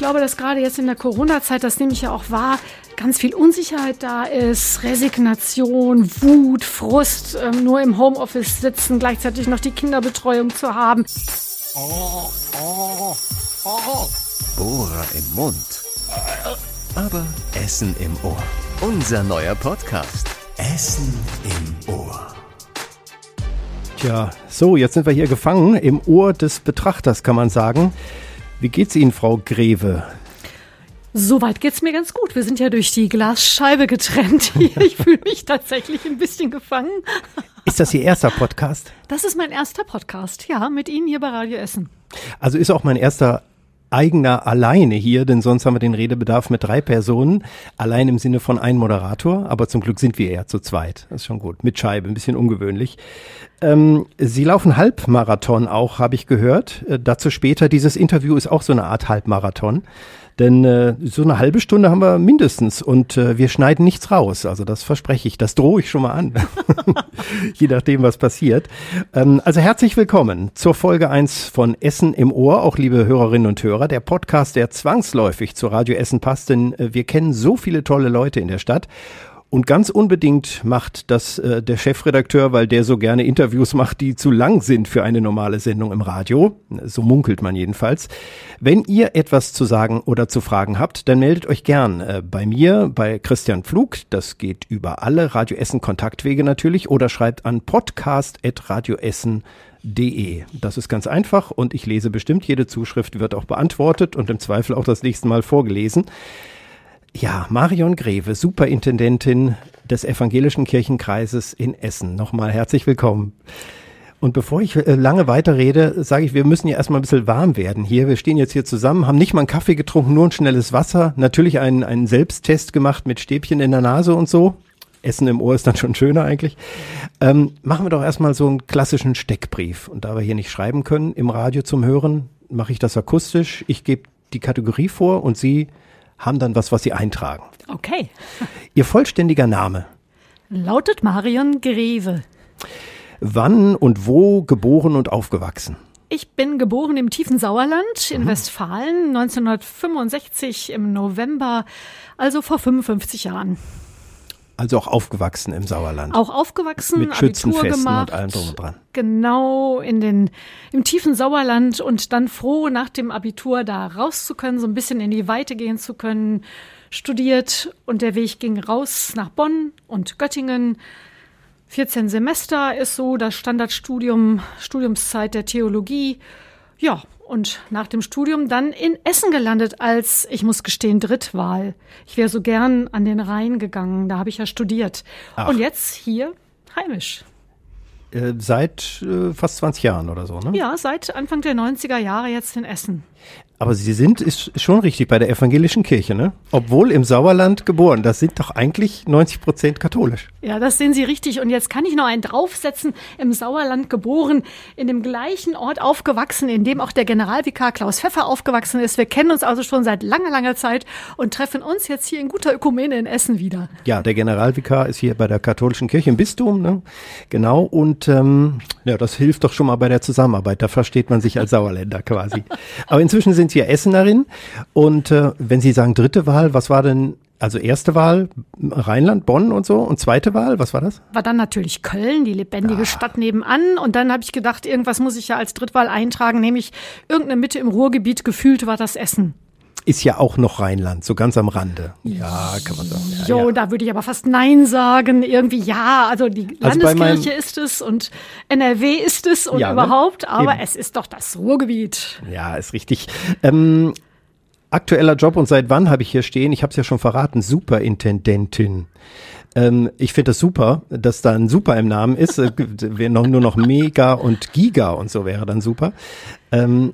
glaube, dass gerade jetzt in der Corona-Zeit, das nehme ich ja auch wahr, ganz viel Unsicherheit da ist, Resignation, Wut, Frust, ähm, nur im Homeoffice sitzen, gleichzeitig noch die Kinderbetreuung zu haben. Oh, oh, oh. Bohrer im Mund. Aber Essen im Ohr. Unser neuer Podcast. Essen im Ohr. Tja, so, jetzt sind wir hier gefangen im Ohr des Betrachters, kann man sagen. Wie geht's Ihnen, Frau Greve? Soweit geht's mir ganz gut. Wir sind ja durch die Glasscheibe getrennt hier. Ich fühle mich tatsächlich ein bisschen gefangen. Ist das Ihr erster Podcast? Das ist mein erster Podcast, ja, mit Ihnen hier bei Radio Essen. Also ist auch mein erster eigener alleine hier, denn sonst haben wir den Redebedarf mit drei Personen, allein im Sinne von ein Moderator, aber zum Glück sind wir eher zu zweit. Das ist schon gut. Mit Scheibe, ein bisschen ungewöhnlich. Ähm, Sie laufen Halbmarathon auch, habe ich gehört. Äh, dazu später. Dieses Interview ist auch so eine Art Halbmarathon. Denn äh, so eine halbe Stunde haben wir mindestens und äh, wir schneiden nichts raus. Also das verspreche ich, das drohe ich schon mal an. Je nachdem, was passiert. Ähm, also herzlich willkommen zur Folge eins von Essen im Ohr, auch liebe Hörerinnen und Hörer. Der Podcast, der zwangsläufig zu Radio Essen passt, denn äh, wir kennen so viele tolle Leute in der Stadt. Und ganz unbedingt macht das äh, der Chefredakteur, weil der so gerne Interviews macht, die zu lang sind für eine normale Sendung im Radio. So munkelt man jedenfalls. Wenn ihr etwas zu sagen oder zu fragen habt, dann meldet euch gern äh, bei mir, bei Christian Pflug. Das geht über alle Radio Essen Kontaktwege natürlich oder schreibt an podcast.radioessen.de. Das ist ganz einfach und ich lese bestimmt jede Zuschrift, wird auch beantwortet und im Zweifel auch das nächste Mal vorgelesen. Ja, Marion Greve, Superintendentin des Evangelischen Kirchenkreises in Essen. Nochmal herzlich willkommen. Und bevor ich äh, lange weiterrede, sage ich, wir müssen ja erstmal ein bisschen warm werden hier. Wir stehen jetzt hier zusammen, haben nicht mal einen Kaffee getrunken, nur ein schnelles Wasser. Natürlich einen, einen Selbsttest gemacht mit Stäbchen in der Nase und so. Essen im Ohr ist dann schon schöner eigentlich. Ähm, machen wir doch erstmal so einen klassischen Steckbrief. Und da wir hier nicht schreiben können, im Radio zum Hören, mache ich das akustisch. Ich gebe die Kategorie vor und Sie haben dann was, was sie eintragen. Okay. Ihr vollständiger Name? Lautet Marion Greve. Wann und wo geboren und aufgewachsen? Ich bin geboren im tiefen Sauerland in mhm. Westfalen 1965 im November, also vor 55 Jahren. Also auch aufgewachsen im Sauerland. Auch aufgewachsen, mit Schützenfesten gemacht, und allem drum und dran. Genau in den im tiefen Sauerland und dann froh nach dem Abitur da raus zu können, so ein bisschen in die Weite gehen zu können. Studiert und der Weg ging raus nach Bonn und Göttingen. 14 Semester ist so das Standardstudium, Studiumszeit der Theologie. Ja, und nach dem Studium dann in Essen gelandet als, ich muss gestehen, Drittwahl. Ich wäre so gern an den Rhein gegangen, da habe ich ja studiert. Ach. Und jetzt hier heimisch. Äh, seit äh, fast 20 Jahren oder so, ne? Ja, seit Anfang der 90er Jahre jetzt in Essen. Aber Sie sind, ist schon richtig, bei der evangelischen Kirche, ne? Obwohl im Sauerland geboren. Das sind doch eigentlich 90 Prozent katholisch. Ja, das sehen Sie richtig. Und jetzt kann ich noch einen draufsetzen. Im Sauerland geboren, in dem gleichen Ort aufgewachsen, in dem auch der Generalvikar Klaus Pfeffer aufgewachsen ist. Wir kennen uns also schon seit langer, langer Zeit und treffen uns jetzt hier in guter Ökumene in Essen wieder. Ja, der Generalvikar ist hier bei der katholischen Kirche im Bistum, ne? Genau. Und ähm, ja, das hilft doch schon mal bei der Zusammenarbeit. Da versteht man sich als Sauerländer quasi. Aber inzwischen sind sind Sie ja Essenerin. Und äh, wenn Sie sagen dritte Wahl, was war denn also erste Wahl Rheinland, Bonn und so und zweite Wahl, was war das? War dann natürlich Köln, die lebendige ah. Stadt nebenan. Und dann habe ich gedacht, irgendwas muss ich ja als Drittwahl eintragen, nämlich irgendeine Mitte im Ruhrgebiet. Gefühlt war das Essen ist ja auch noch Rheinland, so ganz am Rande. Ja, kann man sagen. Ja, jo, ja. da würde ich aber fast Nein sagen. Irgendwie ja, also die also Landeskirche ist es und NRW ist es und ja, ne? überhaupt, ne? aber Eben. es ist doch das Ruhrgebiet. Ja, ist richtig. Ähm, aktueller Job und seit wann habe ich hier stehen? Ich habe es ja schon verraten, Superintendentin. Ähm, ich finde das super, dass da ein Super im Namen ist. Wäre noch, nur noch Mega und Giga und so wäre dann super. Ähm,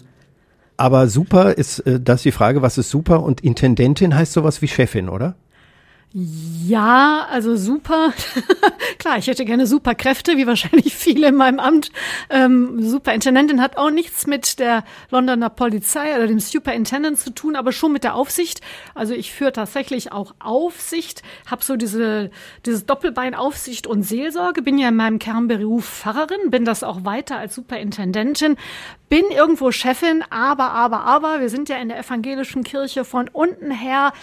aber super ist, äh, das ist die Frage, was ist super? Und Intendentin heißt sowas wie Chefin, oder? Ja, also super. Klar, ich hätte gerne Superkräfte, wie wahrscheinlich viele in meinem Amt. Ähm, Superintendentin hat auch nichts mit der Londoner Polizei oder dem Superintendent zu tun, aber schon mit der Aufsicht. Also ich führe tatsächlich auch Aufsicht, habe so diese, dieses Doppelbein Aufsicht und Seelsorge, bin ja in meinem Kernberuf Pfarrerin, bin das auch weiter als Superintendentin, bin irgendwo Chefin, aber, aber, aber, wir sind ja in der evangelischen Kirche von unten her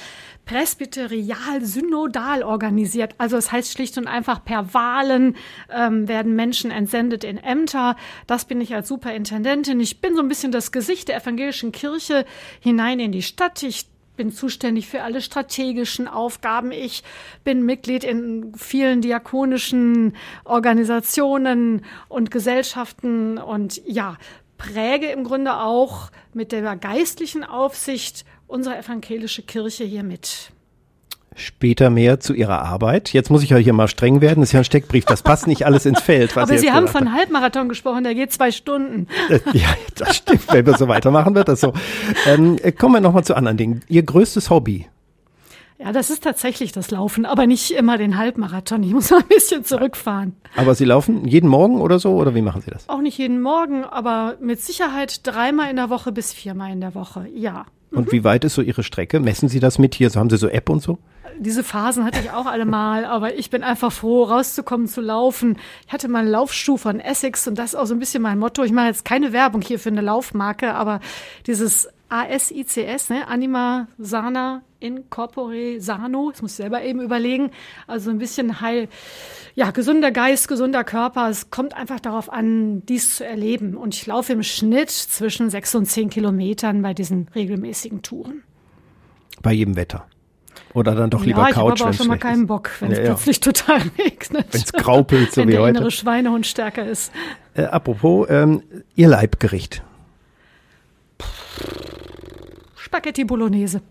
presbyterial synodal organisiert. Also es das heißt schlicht und einfach per Wahlen ähm, werden Menschen entsendet in Ämter. Das bin ich als Superintendentin. Ich bin so ein bisschen das Gesicht der evangelischen Kirche hinein in die Stadt. Ich bin zuständig für alle strategischen Aufgaben. Ich bin Mitglied in vielen diakonischen Organisationen und Gesellschaften und ja, präge im Grunde auch mit der geistlichen Aufsicht unsere evangelische Kirche hier mit. Später mehr zu Ihrer Arbeit. Jetzt muss ich euch hier mal streng werden. Das ist ja ein Steckbrief. Das passt nicht alles ins Feld. Aber Sie haben von Halbmarathon gesprochen. Der geht zwei Stunden. Äh, ja, das stimmt. Wenn wir so weitermachen, wird das so. Ähm, äh, kommen wir nochmal zu anderen Dingen. Ihr größtes Hobby? Ja, das ist tatsächlich das Laufen, aber nicht immer den Halbmarathon. Ich muss mal ein bisschen zurückfahren. Aber Sie laufen jeden Morgen oder so, oder wie machen Sie das? Auch nicht jeden Morgen, aber mit Sicherheit dreimal in der Woche bis viermal in der Woche, ja. Und mhm. wie weit ist so Ihre Strecke? Messen Sie das mit hier? So haben Sie so App und so? Diese Phasen hatte ich auch alle mal, aber ich bin einfach froh, rauszukommen, zu laufen. Ich hatte mal einen Laufschuh von Essex und das ist auch so ein bisschen mein Motto. Ich mache jetzt keine Werbung hier für eine Laufmarke, aber dieses ASICS, ne? Anima Sana Incorpore Sano, das muss ich selber eben überlegen. Also ein bisschen heil, ja, gesunder Geist, gesunder Körper. Es kommt einfach darauf an, dies zu erleben. Und ich laufe im Schnitt zwischen sechs und zehn Kilometern bei diesen regelmäßigen Touren. Bei jedem Wetter. Oder dann doch lieber ja, Couch, wenn es auch schon mal keinen Bock, wenn es ja, plötzlich total regnet. Wenn es graupelt, so wenn wie der heute. innere Schweinehund stärker ist. Äh, apropos, ähm, Ihr Leibgericht. Spaghetti Bolognese.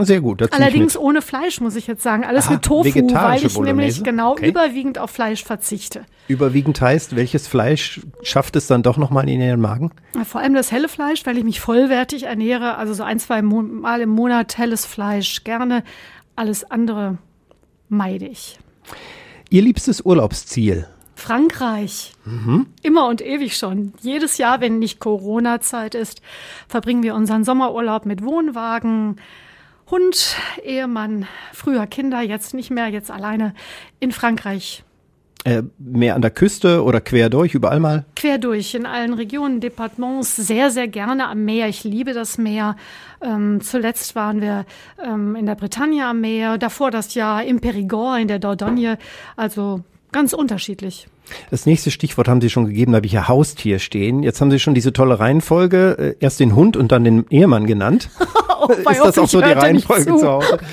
Sehr gut. Allerdings ohne Fleisch, muss ich jetzt sagen. Alles Aha, mit Tofu, weil ich Bolognese. nämlich genau okay. überwiegend auf Fleisch verzichte. Überwiegend heißt, welches Fleisch schafft es dann doch nochmal in Ihren Magen? Vor allem das helle Fleisch, weil ich mich vollwertig ernähre. Also so ein, zwei Mal im Monat helles Fleisch gerne. Alles andere meide ich. Ihr liebstes Urlaubsziel? Frankreich. Mhm. Immer und ewig schon. Jedes Jahr, wenn nicht Corona-Zeit ist, verbringen wir unseren Sommerurlaub mit Wohnwagen, Hund, Ehemann, früher Kinder, jetzt nicht mehr, jetzt alleine in Frankreich. Äh, mehr an der Küste oder quer durch, überall mal? Quer durch, in allen Regionen, Departements, sehr, sehr gerne am Meer. Ich liebe das Meer. Ähm, zuletzt waren wir ähm, in der Bretagne am Meer, davor das Jahr im Périgord, in der Dordogne. Also ganz unterschiedlich. Das nächste Stichwort haben Sie schon gegeben, da habe ich ja Haustier stehen. Jetzt haben Sie schon diese tolle Reihenfolge, äh, erst den Hund und dann den Ehemann genannt. oh, Ist das auch so die Reihenfolge zu. zu Hause?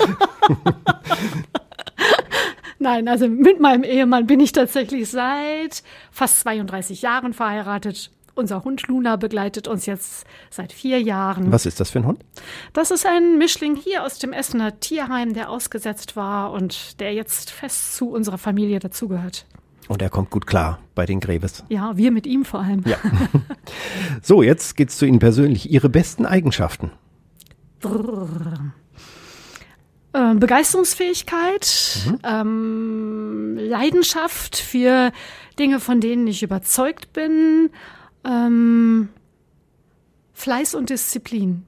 Nein, also mit meinem Ehemann bin ich tatsächlich seit fast 32 Jahren verheiratet. Unser Hund Luna begleitet uns jetzt seit vier Jahren. Was ist das für ein Hund? Das ist ein Mischling hier aus dem Essener Tierheim, der ausgesetzt war und der jetzt fest zu unserer Familie dazugehört. Und er kommt gut klar bei den Gräbes. Ja, wir mit ihm vor allem. Ja. So, jetzt geht's zu Ihnen persönlich. Ihre besten Eigenschaften? Äh, Begeisterungsfähigkeit, mhm. ähm, Leidenschaft für Dinge, von denen ich überzeugt bin, ähm, Fleiß und Disziplin.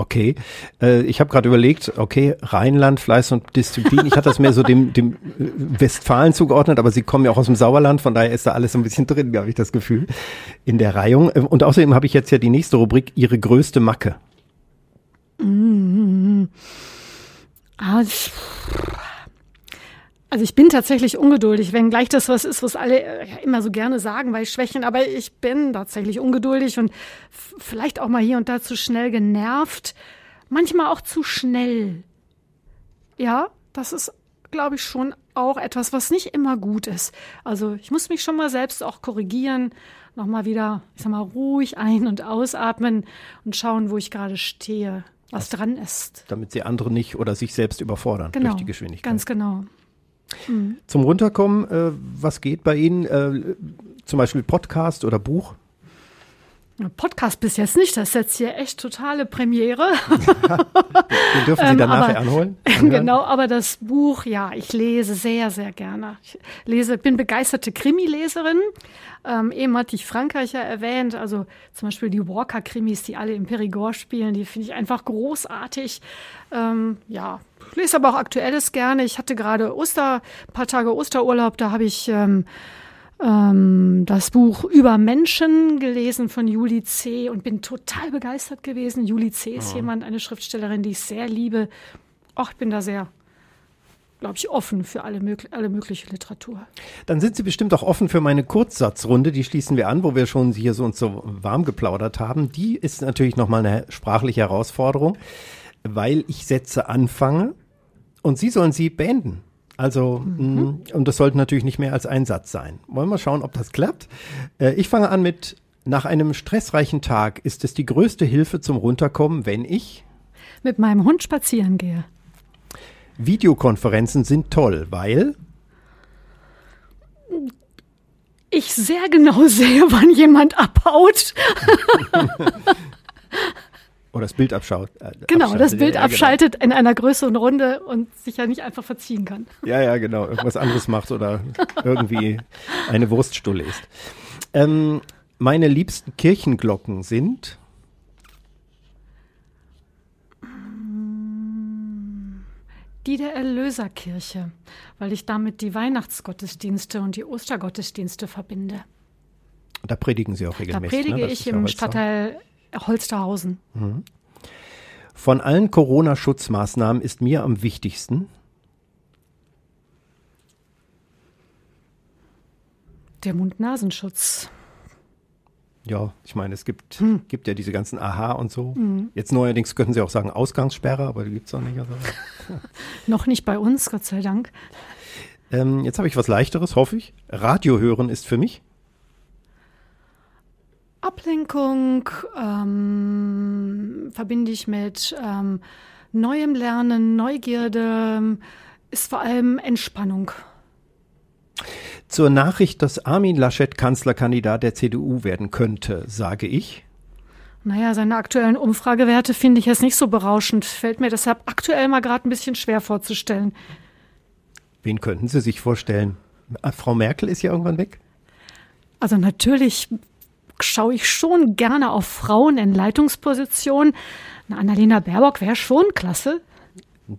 Okay, äh, ich habe gerade überlegt, okay, Rheinland, Fleiß und Disziplin. Ich hatte das mehr so dem, dem Westfalen zugeordnet, aber Sie kommen ja auch aus dem Sauerland, von daher ist da alles so ein bisschen drin, habe ich das Gefühl, in der Reihung. Äh, und außerdem habe ich jetzt ja die nächste Rubrik, Ihre größte Macke. Mm -hmm. ah, also ich bin tatsächlich ungeduldig, wenn gleich das was ist, was alle äh, immer so gerne sagen bei Schwächen, aber ich bin tatsächlich ungeduldig und vielleicht auch mal hier und da zu schnell genervt, manchmal auch zu schnell. Ja, das ist, glaube ich, schon auch etwas, was nicht immer gut ist. Also ich muss mich schon mal selbst auch korrigieren, nochmal wieder, ich sag mal, ruhig ein- und ausatmen und schauen, wo ich gerade stehe, was dran ist. Damit sie andere nicht oder sich selbst überfordern genau, durch die Geschwindigkeit. Ganz genau. Mhm. Zum Runterkommen, äh, was geht bei Ihnen? Äh, zum Beispiel Podcast oder Buch? Podcast bis jetzt nicht, das ist jetzt hier echt totale Premiere. Den dürfen Sie ähm, dann nachher anholen. Anhören. Genau, aber das Buch, ja, ich lese sehr, sehr gerne. Ich lese, bin begeisterte Krimileserin. Ähm, eben hatte ich Frankreich ja erwähnt, also zum Beispiel die Walker-Krimis, die alle im Perigord spielen, die finde ich einfach großartig. Ähm, ja, ich lese aber auch Aktuelles gerne. Ich hatte gerade Oster, ein paar Tage Osterurlaub, da habe ich ähm, ähm, das Buch Über Menschen gelesen von Julie C. und bin total begeistert gewesen. Julie C. ist ja. jemand, eine Schriftstellerin, die ich sehr liebe. Ach, ich bin da sehr glaube ich, offen für alle, alle mögliche Literatur. Dann sind Sie bestimmt auch offen für meine Kurzsatzrunde. Die schließen wir an, wo wir schon hier so und so warm geplaudert haben. Die ist natürlich nochmal eine sprachliche Herausforderung, weil ich Sätze anfange und Sie sollen sie beenden. Also, mhm. Mm, und das sollte natürlich nicht mehr als ein Satz sein. Wollen wir schauen, ob das klappt? Äh, ich fange an mit, nach einem stressreichen Tag ist es die größte Hilfe zum Runterkommen, wenn ich mit meinem Hund spazieren gehe. Videokonferenzen sind toll, weil ich sehr genau sehe, wann jemand abhaut. Oder das Bild abschaut. Äh, genau, das Bild ja, abschaltet genau. in einer größeren Runde und sich ja nicht einfach verziehen kann. Ja, ja, genau. Irgendwas anderes macht oder irgendwie eine Wurststulle ist. Ähm, meine liebsten Kirchenglocken sind. Die der Erlöserkirche, weil ich damit die Weihnachtsgottesdienste und die Ostergottesdienste verbinde. Da predigen Sie auch regelmäßig. Da predige ne? ich im Stadtteil Holsterhausen. Mhm. Von allen Corona-Schutzmaßnahmen ist mir am wichtigsten der Mund-Nasenschutz. Ja, ich meine, es gibt, hm. gibt ja diese ganzen Aha und so. Hm. Jetzt neuerdings könnten Sie auch sagen Ausgangssperre, aber die gibt es auch nicht. Also. Noch nicht bei uns, Gott sei Dank. Ähm, jetzt habe ich was Leichteres, hoffe ich. Radio hören ist für mich Ablenkung ähm, verbinde ich mit ähm, neuem Lernen, Neugierde, ist vor allem Entspannung. Zur Nachricht, dass Armin Laschet Kanzlerkandidat der CDU werden könnte, sage ich. Naja, seine aktuellen Umfragewerte finde ich jetzt nicht so berauschend. Fällt mir deshalb aktuell mal gerade ein bisschen schwer vorzustellen. Wen könnten Sie sich vorstellen? Frau Merkel ist ja irgendwann weg. Also natürlich schaue ich schon gerne auf Frauen in Leitungspositionen. Eine Annalena Baerbock wäre schon klasse.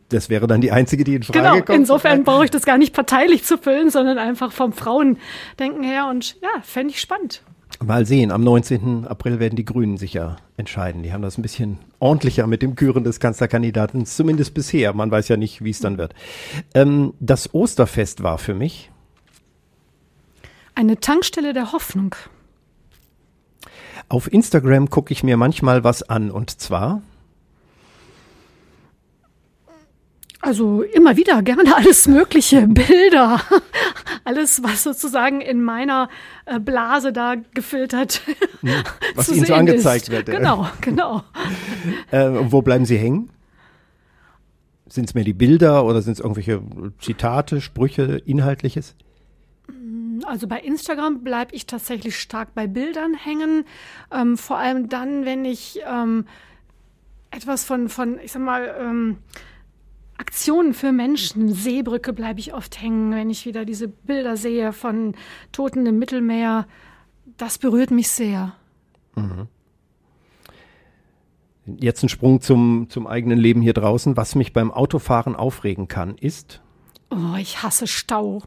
Das wäre dann die einzige, die in Frage genau, kommt. Insofern brauche ich das gar nicht parteilich zu füllen, sondern einfach vom Frauendenken her. Und ja, fände ich spannend. Mal sehen, am 19. April werden die Grünen sicher entscheiden. Die haben das ein bisschen ordentlicher mit dem Küren des Kanzlerkandidaten, zumindest bisher. Man weiß ja nicht, wie es dann wird. Ähm, das Osterfest war für mich eine Tankstelle der Hoffnung. Auf Instagram gucke ich mir manchmal was an und zwar. Also immer wieder gerne alles mögliche Bilder, alles was sozusagen in meiner äh, Blase da gefiltert, hm, was Ihnen so angezeigt ist. wird. Genau, genau. äh, wo bleiben Sie hängen? Sind es mehr die Bilder oder sind es irgendwelche Zitate, Sprüche, Inhaltliches? Also bei Instagram bleibe ich tatsächlich stark bei Bildern hängen. Ähm, vor allem dann, wenn ich ähm, etwas von, von, ich sag mal, ähm, Aktionen für Menschen, Seebrücke bleibe ich oft hängen, wenn ich wieder diese Bilder sehe von Toten im Mittelmeer. Das berührt mich sehr. Mhm. Jetzt ein Sprung zum, zum eigenen Leben hier draußen. Was mich beim Autofahren aufregen kann, ist? Oh, ich hasse Stau.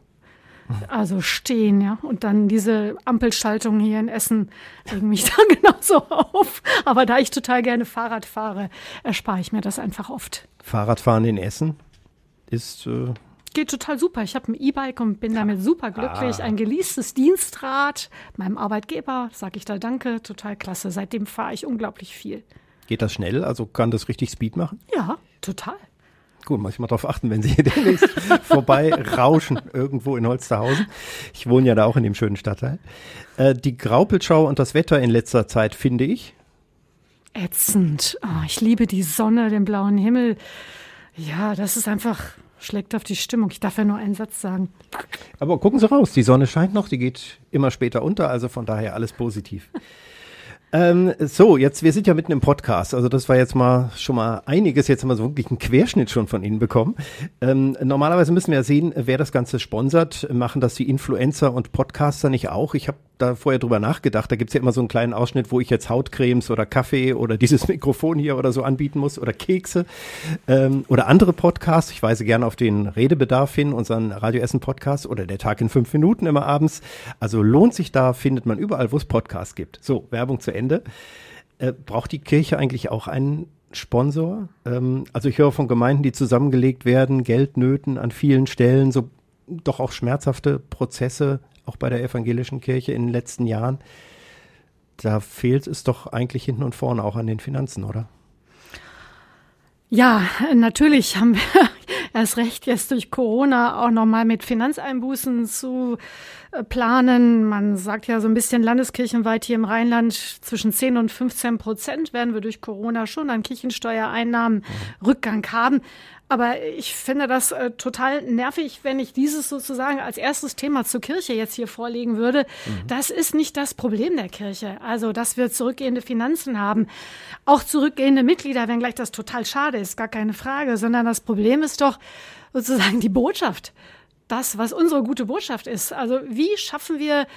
Also stehen, ja. Und dann diese Ampelschaltung hier in Essen regen mich da genauso auf. Aber da ich total gerne Fahrrad fahre, erspare ich mir das einfach oft. Fahrradfahren in Essen ist. Äh Geht total super. Ich habe ein E-Bike und bin damit super glücklich. Ah. Ein geleastes Dienstrad. Meinem Arbeitgeber sage ich da Danke. Total klasse. Seitdem fahre ich unglaublich viel. Geht das schnell? Also kann das richtig Speed machen? Ja, total. Gut, muss ich mal darauf achten, wenn Sie hier demnächst vorbei rauschen irgendwo in Holsterhausen. Ich wohne ja da auch in dem schönen Stadtteil. Äh, die Graupelschau und das Wetter in letzter Zeit finde ich ätzend. Oh, ich liebe die Sonne, den blauen Himmel. Ja, das ist einfach schlägt auf die Stimmung. Ich darf ja nur einen Satz sagen. Aber gucken Sie raus, die Sonne scheint noch, die geht immer später unter, also von daher alles positiv. Ähm, so, jetzt, wir sind ja mitten im Podcast. Also das war jetzt mal schon mal einiges. Jetzt haben wir so wirklich einen Querschnitt schon von Ihnen bekommen. Ähm, normalerweise müssen wir ja sehen, wer das Ganze sponsert. Machen das die Influencer und Podcaster nicht auch? Ich habe da vorher drüber nachgedacht. Da gibt's ja immer so einen kleinen Ausschnitt, wo ich jetzt Hautcremes oder Kaffee oder dieses Mikrofon hier oder so anbieten muss oder Kekse ähm, oder andere Podcasts. Ich weise gerne auf den Redebedarf hin, unseren Radioessen Podcast oder der Tag in fünf Minuten immer abends. Also lohnt sich da, findet man überall, wo es Podcasts gibt. So, Werbung zu Ende. Äh, braucht die Kirche eigentlich auch einen Sponsor? Ähm, also ich höre von Gemeinden, die zusammengelegt werden, Geldnöten an vielen Stellen, so doch auch schmerzhafte Prozesse, auch bei der evangelischen Kirche in den letzten Jahren. Da fehlt es doch eigentlich hinten und vorne auch an den Finanzen, oder? Ja, natürlich haben wir erst recht jetzt durch Corona auch nochmal mit Finanzeinbußen zu äh, planen. Man sagt ja so ein bisschen landeskirchenweit hier im Rheinland zwischen 10 und 15 Prozent werden wir durch Corona schon an Kirchensteuereinnahmen Rückgang haben. Aber ich finde das äh, total nervig, wenn ich dieses sozusagen als erstes Thema zur Kirche jetzt hier vorlegen würde. Mhm. Das ist nicht das Problem der Kirche. Also, dass wir zurückgehende Finanzen haben, auch zurückgehende Mitglieder, wenngleich das total schade ist, gar keine Frage, sondern das Problem ist doch sozusagen die Botschaft. Das, was unsere gute Botschaft ist. Also, wie schaffen wir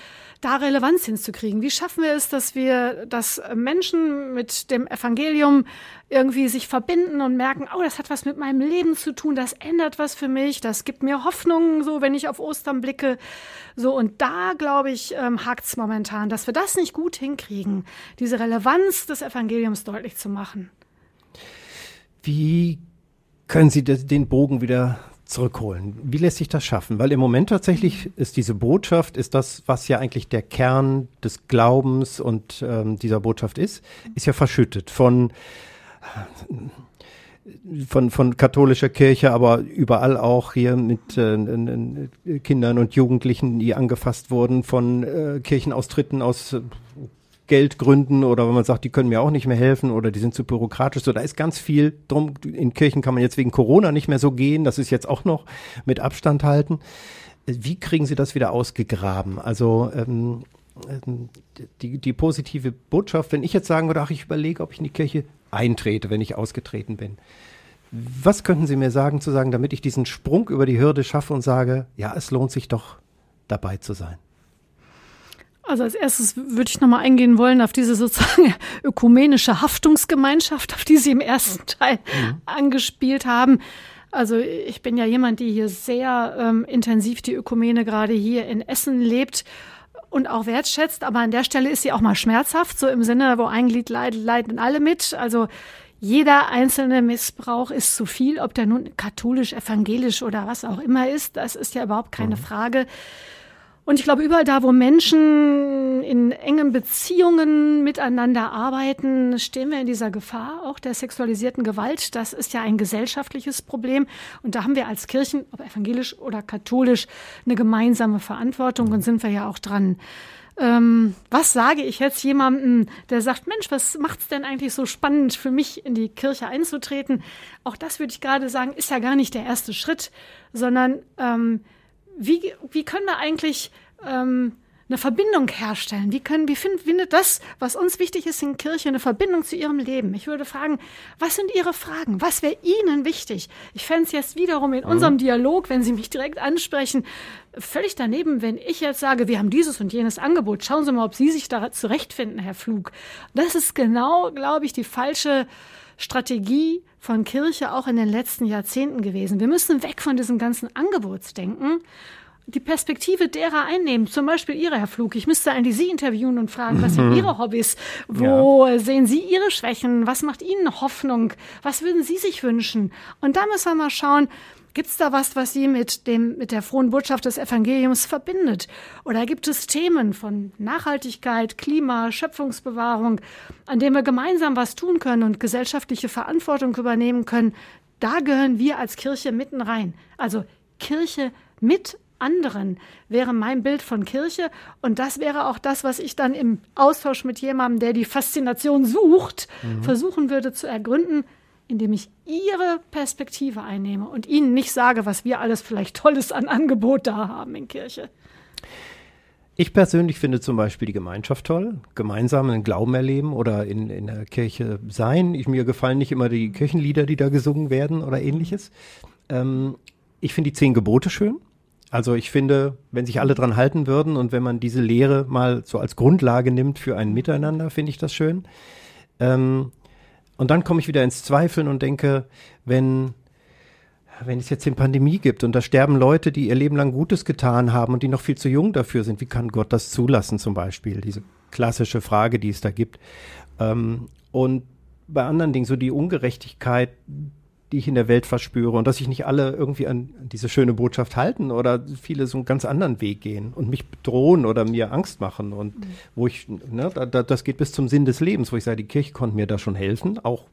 da Relevanz hinzukriegen? Wie schaffen wir es, dass wir, dass Menschen mit dem Evangelium irgendwie sich verbinden und merken, oh, das hat was mit meinem Leben zu tun, das ändert was für mich, das gibt mir Hoffnung, so wenn ich auf Ostern blicke. So, und da, glaube ich, ähm, hakt es momentan, dass wir das nicht gut hinkriegen, diese Relevanz des Evangeliums deutlich zu machen. Wie können Sie den Bogen wieder zurückholen. Wie lässt sich das schaffen? Weil im Moment tatsächlich ist diese Botschaft, ist das, was ja eigentlich der Kern des Glaubens und ähm, dieser Botschaft ist, ist ja verschüttet von von, von katholischer Kirche, aber überall auch hier mit äh, Kindern und Jugendlichen, die angefasst wurden von äh, Kirchenaustritten aus Geldgründen oder wenn man sagt, die können mir auch nicht mehr helfen oder die sind zu bürokratisch. So, da ist ganz viel drum. In Kirchen kann man jetzt wegen Corona nicht mehr so gehen. Das ist jetzt auch noch mit Abstand halten. Wie kriegen Sie das wieder ausgegraben? Also ähm, ähm, die, die positive Botschaft, wenn ich jetzt sagen würde, ach, ich überlege, ob ich in die Kirche eintrete, wenn ich ausgetreten bin. Was könnten Sie mir sagen, zu sagen, damit ich diesen Sprung über die Hürde schaffe und sage, ja, es lohnt sich doch dabei zu sein? Also als erstes würde ich nochmal eingehen wollen auf diese sozusagen ökumenische Haftungsgemeinschaft, auf die Sie im ersten Teil mhm. angespielt haben. Also ich bin ja jemand, die hier sehr ähm, intensiv die Ökumene gerade hier in Essen lebt und auch wertschätzt. Aber an der Stelle ist sie auch mal schmerzhaft, so im Sinne, wo ein Glied leidet, leiden alle mit. Also jeder einzelne Missbrauch ist zu viel, ob der nun katholisch, evangelisch oder was auch immer ist. Das ist ja überhaupt keine mhm. Frage. Und ich glaube, überall da, wo Menschen in engen Beziehungen miteinander arbeiten, stehen wir in dieser Gefahr auch der sexualisierten Gewalt. Das ist ja ein gesellschaftliches Problem. Und da haben wir als Kirchen, ob evangelisch oder katholisch, eine gemeinsame Verantwortung und sind wir ja auch dran. Ähm, was sage ich jetzt jemandem, der sagt, Mensch, was macht's denn eigentlich so spannend für mich, in die Kirche einzutreten? Auch das würde ich gerade sagen, ist ja gar nicht der erste Schritt, sondern ähm, wie, wie können wir eigentlich ähm, eine Verbindung herstellen? Wie können, wie find, findet das, was uns wichtig ist in Kirche, eine Verbindung zu Ihrem Leben? Ich würde fragen, was sind Ihre Fragen? Was wäre Ihnen wichtig? Ich fände es jetzt wiederum in mhm. unserem Dialog, wenn Sie mich direkt ansprechen, völlig daneben, wenn ich jetzt sage, wir haben dieses und jenes Angebot. Schauen Sie mal, ob Sie sich da zurechtfinden, Herr Flug. Das ist genau, glaube ich, die falsche Strategie von Kirche auch in den letzten Jahrzehnten gewesen. Wir müssen weg von diesem ganzen Angebotsdenken die Perspektive derer einnehmen, zum Beispiel Ihre, Herr Flug. Ich müsste eigentlich Sie interviewen und fragen, was sind mhm. Ihre Hobbys? Wo ja. sehen Sie Ihre Schwächen? Was macht Ihnen Hoffnung? Was würden Sie sich wünschen? Und da müssen wir mal schauen, Gibt es da was, was Sie mit, dem, mit der frohen Botschaft des Evangeliums verbindet? Oder gibt es Themen von Nachhaltigkeit, Klima, Schöpfungsbewahrung, an denen wir gemeinsam was tun können und gesellschaftliche Verantwortung übernehmen können? Da gehören wir als Kirche mitten rein. Also Kirche mit anderen wäre mein Bild von Kirche. Und das wäre auch das, was ich dann im Austausch mit jemandem, der die Faszination sucht, mhm. versuchen würde zu ergründen indem ich ihre Perspektive einnehme und ihnen nicht sage, was wir alles vielleicht Tolles an Angebot da haben in Kirche. Ich persönlich finde zum Beispiel die Gemeinschaft toll, gemeinsam einen Glauben erleben oder in, in der Kirche sein. Ich, mir gefallen nicht immer die Kirchenlieder, die da gesungen werden oder ähnliches. Ähm, ich finde die zehn Gebote schön. Also ich finde, wenn sich alle dran halten würden und wenn man diese Lehre mal so als Grundlage nimmt für ein Miteinander, finde ich das schön. Ähm, und dann komme ich wieder ins Zweifeln und denke, wenn wenn es jetzt eine Pandemie gibt und da sterben Leute, die ihr Leben lang Gutes getan haben und die noch viel zu jung dafür sind, wie kann Gott das zulassen zum Beispiel? Diese klassische Frage, die es da gibt. Ähm, und bei anderen Dingen, so die Ungerechtigkeit, die ich in der Welt verspüre und dass sich nicht alle irgendwie an diese schöne Botschaft halten oder viele so einen ganz anderen Weg gehen und mich bedrohen oder mir Angst machen und mhm. wo ich, ne, da, das geht bis zum Sinn des Lebens, wo ich sage, die Kirche konnte mir da schon helfen, auch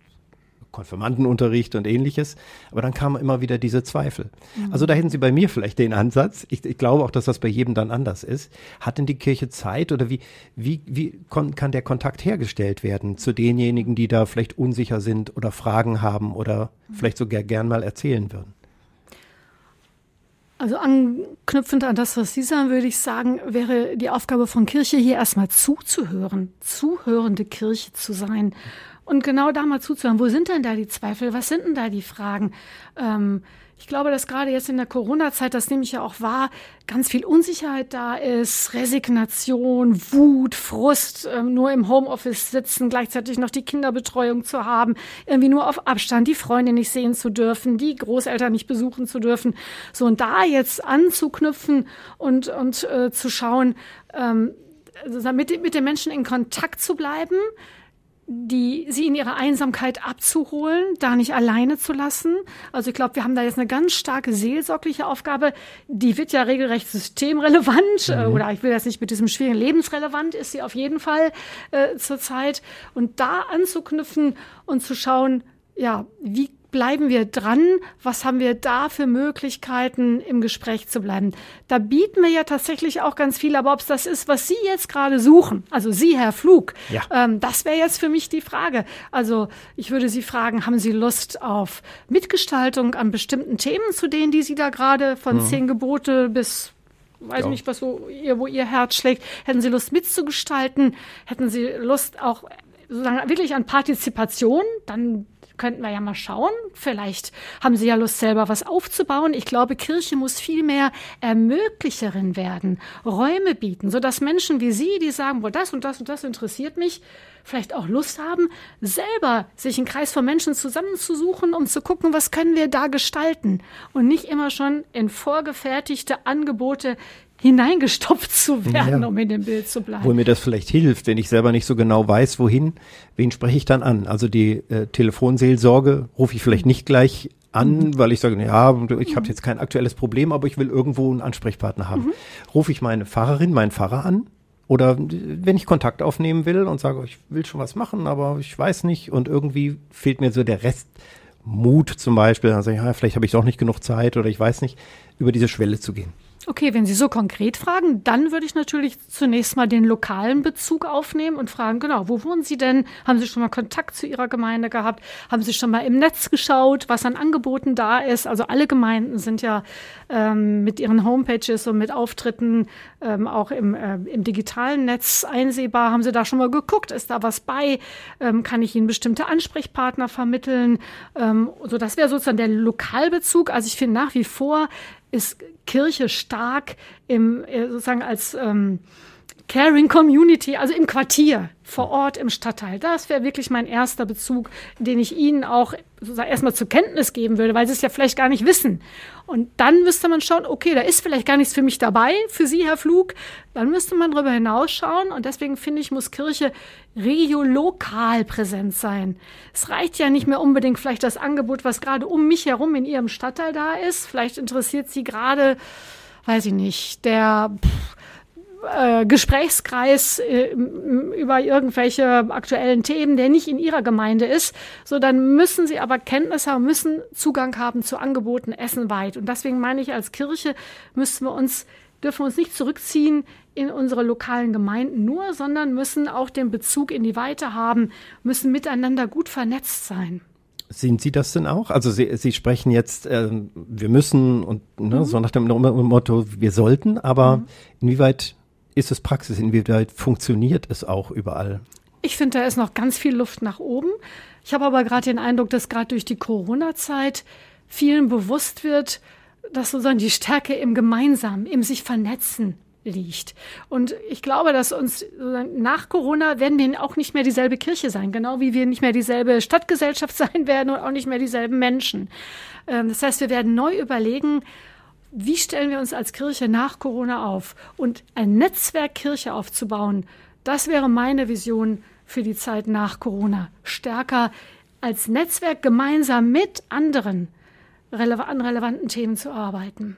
Konfirmandenunterricht und ähnliches. Aber dann kamen immer wieder diese Zweifel. Mhm. Also da hätten Sie bei mir vielleicht den Ansatz. Ich, ich, glaube auch, dass das bei jedem dann anders ist. Hat denn die Kirche Zeit oder wie, wie, wie kann der Kontakt hergestellt werden zu denjenigen, die da vielleicht unsicher sind oder Fragen haben oder mhm. vielleicht sogar gern mal erzählen würden? Also anknüpfend an das, was Sie sagen, würde ich sagen, wäre die Aufgabe von Kirche hier erstmal zuzuhören, zuhörende Kirche zu sein und genau da mal zuzuhören, wo sind denn da die Zweifel, was sind denn da die Fragen? Ähm, ich glaube, dass gerade jetzt in der Corona-Zeit, das nehme ich ja auch wahr, ganz viel Unsicherheit da ist, Resignation, Wut, Frust, ähm, nur im Homeoffice sitzen, gleichzeitig noch die Kinderbetreuung zu haben, irgendwie nur auf Abstand, die Freunde nicht sehen zu dürfen, die Großeltern nicht besuchen zu dürfen. So und da jetzt anzuknüpfen und, und äh, zu schauen, ähm, also mit, mit den Menschen in Kontakt zu bleiben, die sie in ihrer Einsamkeit abzuholen, da nicht alleine zu lassen. Also ich glaube, wir haben da jetzt eine ganz starke seelsorgliche Aufgabe. Die wird ja regelrecht systemrelevant äh, mhm. oder ich will das nicht mit diesem schwierigen lebensrelevant ist sie auf jeden Fall äh, zurzeit. Und da anzuknüpfen und zu schauen, ja, wie bleiben wir dran? Was haben wir da für Möglichkeiten, im Gespräch zu bleiben? Da bieten wir ja tatsächlich auch ganz viel, aber ob es das ist, was Sie jetzt gerade suchen, also Sie, Herr Flug, ja. ähm, das wäre jetzt für mich die Frage. Also ich würde Sie fragen, haben Sie Lust auf Mitgestaltung an bestimmten Themen, zu denen, die Sie da gerade von mhm. zehn Gebote bis weiß ja. nicht, was so ihr, wo ihr Herz schlägt. Hätten Sie Lust mitzugestalten? Hätten Sie Lust auch sozusagen wirklich an Partizipation? Dann könnten wir ja mal schauen. Vielleicht haben Sie ja Lust, selber was aufzubauen. Ich glaube, Kirche muss viel mehr Ermöglicherin werden, Räume bieten, sodass Menschen wie Sie, die sagen, wohl das und das und das interessiert mich, vielleicht auch Lust haben, selber sich einen Kreis von Menschen zusammenzusuchen, um zu gucken, was können wir da gestalten und nicht immer schon in vorgefertigte Angebote hineingestopft zu werden, ja. um in dem Bild zu bleiben. Wo mir das vielleicht hilft, wenn ich selber nicht so genau weiß, wohin, wen spreche ich dann an? Also die äh, Telefonseelsorge rufe ich vielleicht nicht gleich an, mhm. weil ich sage, ja, ich mhm. habe jetzt kein aktuelles Problem, aber ich will irgendwo einen Ansprechpartner haben. Mhm. Rufe ich meine Pfarrerin, meinen Pfarrer an? Oder wenn ich Kontakt aufnehmen will und sage, ich will schon was machen, aber ich weiß nicht und irgendwie fehlt mir so der Rest Mut zum Beispiel, dann sage ich, ja, vielleicht habe ich doch nicht genug Zeit oder ich weiß nicht, über diese Schwelle zu gehen. Okay, wenn Sie so konkret fragen, dann würde ich natürlich zunächst mal den lokalen Bezug aufnehmen und fragen, genau, wo wohnen Sie denn? Haben Sie schon mal Kontakt zu Ihrer Gemeinde gehabt? Haben Sie schon mal im Netz geschaut, was an Angeboten da ist? Also alle Gemeinden sind ja ähm, mit ihren Homepages und mit Auftritten ähm, auch im, äh, im digitalen Netz einsehbar. Haben Sie da schon mal geguckt? Ist da was bei? Ähm, kann ich Ihnen bestimmte Ansprechpartner vermitteln? Ähm, so, das wäre sozusagen der Lokalbezug. Also ich finde nach wie vor ist Kirche stark im, äh, sozusagen als ähm, Caring Community, also im Quartier, vor Ort im Stadtteil. Das wäre wirklich mein erster Bezug, den ich Ihnen auch erstmal zur Kenntnis geben würde, weil Sie es ja vielleicht gar nicht wissen. Und dann müsste man schauen, okay, da ist vielleicht gar nichts für mich dabei, für Sie, Herr Flug. Dann müsste man darüber hinausschauen. Und deswegen finde ich, muss Kirche regiolokal präsent sein. Es reicht ja nicht mehr unbedingt vielleicht das Angebot, was gerade um mich herum in Ihrem Stadtteil da ist. Vielleicht interessiert Sie gerade, weiß ich nicht, der... Pff, äh, Gesprächskreis äh, über irgendwelche aktuellen Themen, der nicht in ihrer Gemeinde ist, so dann müssen sie aber Kenntnis haben, müssen Zugang haben zu Angeboten Essen weit. Und deswegen meine ich, als Kirche müssen wir uns, dürfen wir uns nicht zurückziehen in unsere lokalen Gemeinden nur, sondern müssen auch den Bezug in die Weite haben, müssen miteinander gut vernetzt sein. Sehen Sie das denn auch? Also Sie, Sie sprechen jetzt, äh, wir müssen und ne, mhm. so nach dem Motto, wir sollten, aber mhm. inwieweit ist es Praxis? Inwieweit funktioniert es auch überall? Ich finde, da ist noch ganz viel Luft nach oben. Ich habe aber gerade den Eindruck, dass gerade durch die Corona-Zeit vielen bewusst wird, dass sozusagen die Stärke im Gemeinsamen, im sich vernetzen liegt. Und ich glaube, dass uns nach Corona werden wir auch nicht mehr dieselbe Kirche sein, genau wie wir nicht mehr dieselbe Stadtgesellschaft sein werden und auch nicht mehr dieselben Menschen. Ähm, das heißt, wir werden neu überlegen, wie stellen wir uns als Kirche nach Corona auf? Und ein Netzwerk Kirche aufzubauen, das wäre meine Vision für die Zeit nach Corona. Stärker als Netzwerk gemeinsam mit anderen an relevanten Themen zu arbeiten.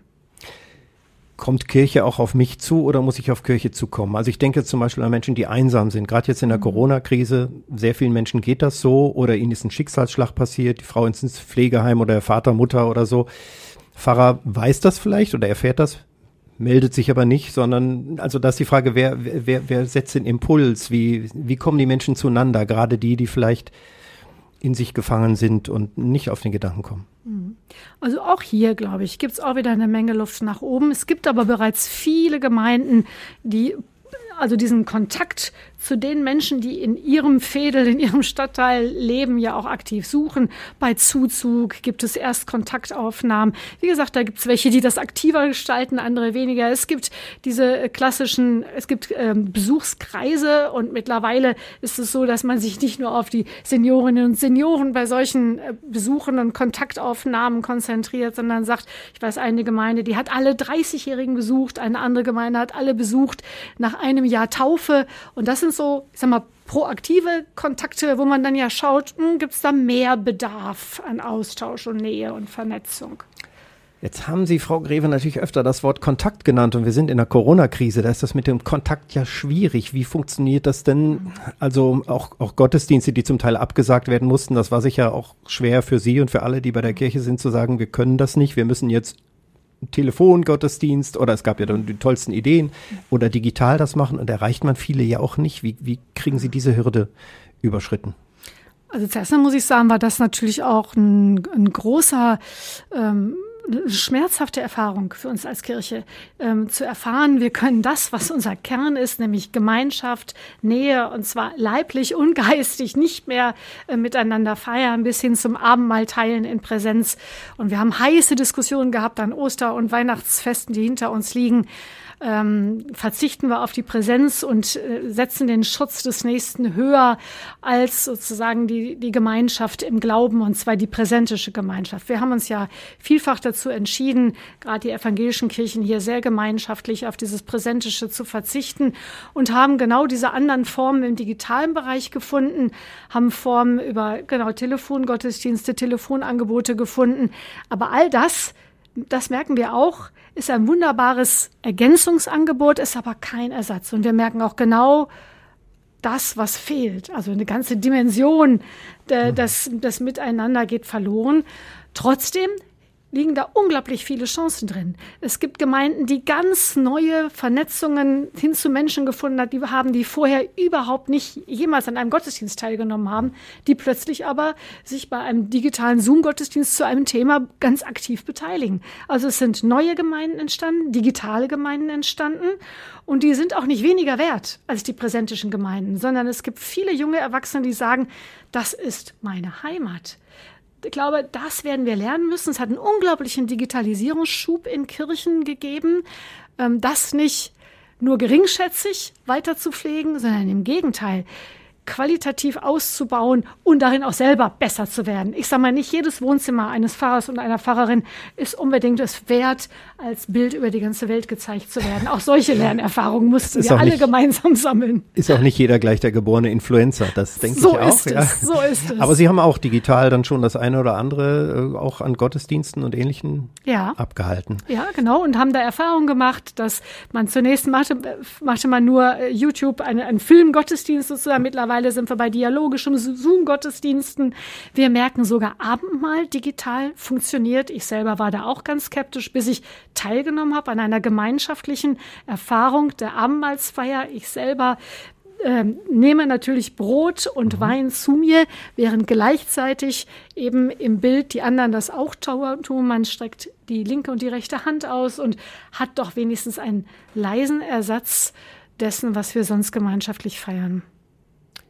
Kommt Kirche auch auf mich zu oder muss ich auf Kirche zukommen? Also ich denke zum Beispiel an Menschen, die einsam sind. Gerade jetzt in der mhm. Corona-Krise, sehr vielen Menschen geht das so oder ihnen ist ein Schicksalsschlag passiert, die Frau ins Pflegeheim oder der Vater, Mutter oder so. Pfarrer weiß das vielleicht oder erfährt das, meldet sich aber nicht, sondern also da ist die Frage, wer, wer, wer setzt den Impuls? Wie, wie kommen die Menschen zueinander? Gerade die, die vielleicht in sich gefangen sind und nicht auf den Gedanken kommen. Mhm. Also auch hier, glaube ich, gibt es auch wieder eine Menge Luft nach oben. Es gibt aber bereits viele Gemeinden, die also diesen Kontakt zu den Menschen, die in ihrem Fädel, in ihrem Stadtteil leben, ja auch aktiv suchen. Bei Zuzug gibt es erst Kontaktaufnahmen. Wie gesagt, da gibt es welche, die das aktiver gestalten, andere weniger. Es gibt diese klassischen, es gibt ähm, Besuchskreise und mittlerweile ist es so, dass man sich nicht nur auf die Seniorinnen und Senioren bei solchen äh, Besuchen und Kontaktaufnahmen konzentriert, sondern sagt, ich weiß, eine Gemeinde, die hat alle 30-Jährigen besucht, eine andere Gemeinde hat alle besucht nach einem Jahr Taufe und das sind so, ich sag mal, proaktive Kontakte, wo man dann ja schaut, hm, gibt es da mehr Bedarf an Austausch und Nähe und Vernetzung. Jetzt haben Sie, Frau Greve, natürlich öfter das Wort Kontakt genannt und wir sind in der Corona-Krise. Da ist das mit dem Kontakt ja schwierig. Wie funktioniert das denn? Also auch, auch Gottesdienste, die zum Teil abgesagt werden mussten, das war sicher auch schwer für Sie und für alle, die bei der Kirche sind, zu sagen, wir können das nicht. Wir müssen jetzt Telefongottesdienst oder es gab ja dann die tollsten Ideen oder digital das machen und erreicht man viele ja auch nicht. Wie, wie kriegen Sie diese Hürde überschritten? Also zuerst mal muss ich sagen, war das natürlich auch ein, ein großer ähm, schmerzhafte Erfahrung für uns als Kirche, ähm, zu erfahren, wir können das, was unser Kern ist, nämlich Gemeinschaft, Nähe, und zwar leiblich und geistig, nicht mehr äh, miteinander feiern, bis hin zum Abendmahl teilen in Präsenz. Und wir haben heiße Diskussionen gehabt an Oster- und Weihnachtsfesten, die hinter uns liegen ähm, verzichten wir auf die Präsenz und äh, setzen den Schutz des Nächsten höher als sozusagen die, die Gemeinschaft im Glauben, und zwar die präsentische Gemeinschaft. Wir haben uns ja vielfach dazu entschieden, gerade die evangelischen Kirchen hier sehr gemeinschaftlich auf dieses Präsentische zu verzichten und haben genau diese anderen Formen im digitalen Bereich gefunden, haben Formen über genau Telefongottesdienste, Telefonangebote gefunden. Aber all das, das merken wir auch, ist ein wunderbares Ergänzungsangebot, ist aber kein Ersatz. Und wir merken auch genau das, was fehlt. Also eine ganze Dimension des, des Miteinander geht verloren. Trotzdem liegen da unglaublich viele Chancen drin. Es gibt Gemeinden, die ganz neue Vernetzungen hin zu Menschen gefunden haben, die haben, die vorher überhaupt nicht jemals an einem Gottesdienst teilgenommen haben, die plötzlich aber sich bei einem digitalen Zoom-Gottesdienst zu einem Thema ganz aktiv beteiligen. Also es sind neue Gemeinden entstanden, digitale Gemeinden entstanden und die sind auch nicht weniger wert als die präsentischen Gemeinden, sondern es gibt viele junge Erwachsene, die sagen, das ist meine Heimat ich glaube, das werden wir lernen müssen. Es hat einen unglaublichen Digitalisierungsschub in Kirchen gegeben. Ähm, das nicht nur geringschätzig weiter zu pflegen, sondern im Gegenteil qualitativ auszubauen und darin auch selber besser zu werden. Ich sage mal, nicht jedes Wohnzimmer eines Pfarrers und einer Pfarrerin ist unbedingt es wert, als Bild über die ganze Welt gezeigt zu werden. Auch solche Lernerfahrungen mussten wir alle nicht, gemeinsam sammeln. Ist auch nicht jeder gleich der geborene Influencer, das denke so ich auch. Ist ja. es, so ist es. Aber Sie haben auch digital dann schon das eine oder andere äh, auch an Gottesdiensten und Ähnlichen ja. abgehalten. Ja, genau, und haben da Erfahrungen gemacht, dass man zunächst machte, machte man nur äh, YouTube, einen, einen Film-Gottesdienst sozusagen, mittlerweile Mittlerweile sind wir bei dialogischem Zoom-Gottesdiensten. Wir merken sogar Abendmahl digital funktioniert. Ich selber war da auch ganz skeptisch, bis ich teilgenommen habe an einer gemeinschaftlichen Erfahrung der Abendmahlsfeier. Ich selber ähm, nehme natürlich Brot und mhm. Wein zu mir, während gleichzeitig eben im Bild die anderen das auch tun. Man streckt die linke und die rechte Hand aus und hat doch wenigstens einen leisen Ersatz dessen, was wir sonst gemeinschaftlich feiern.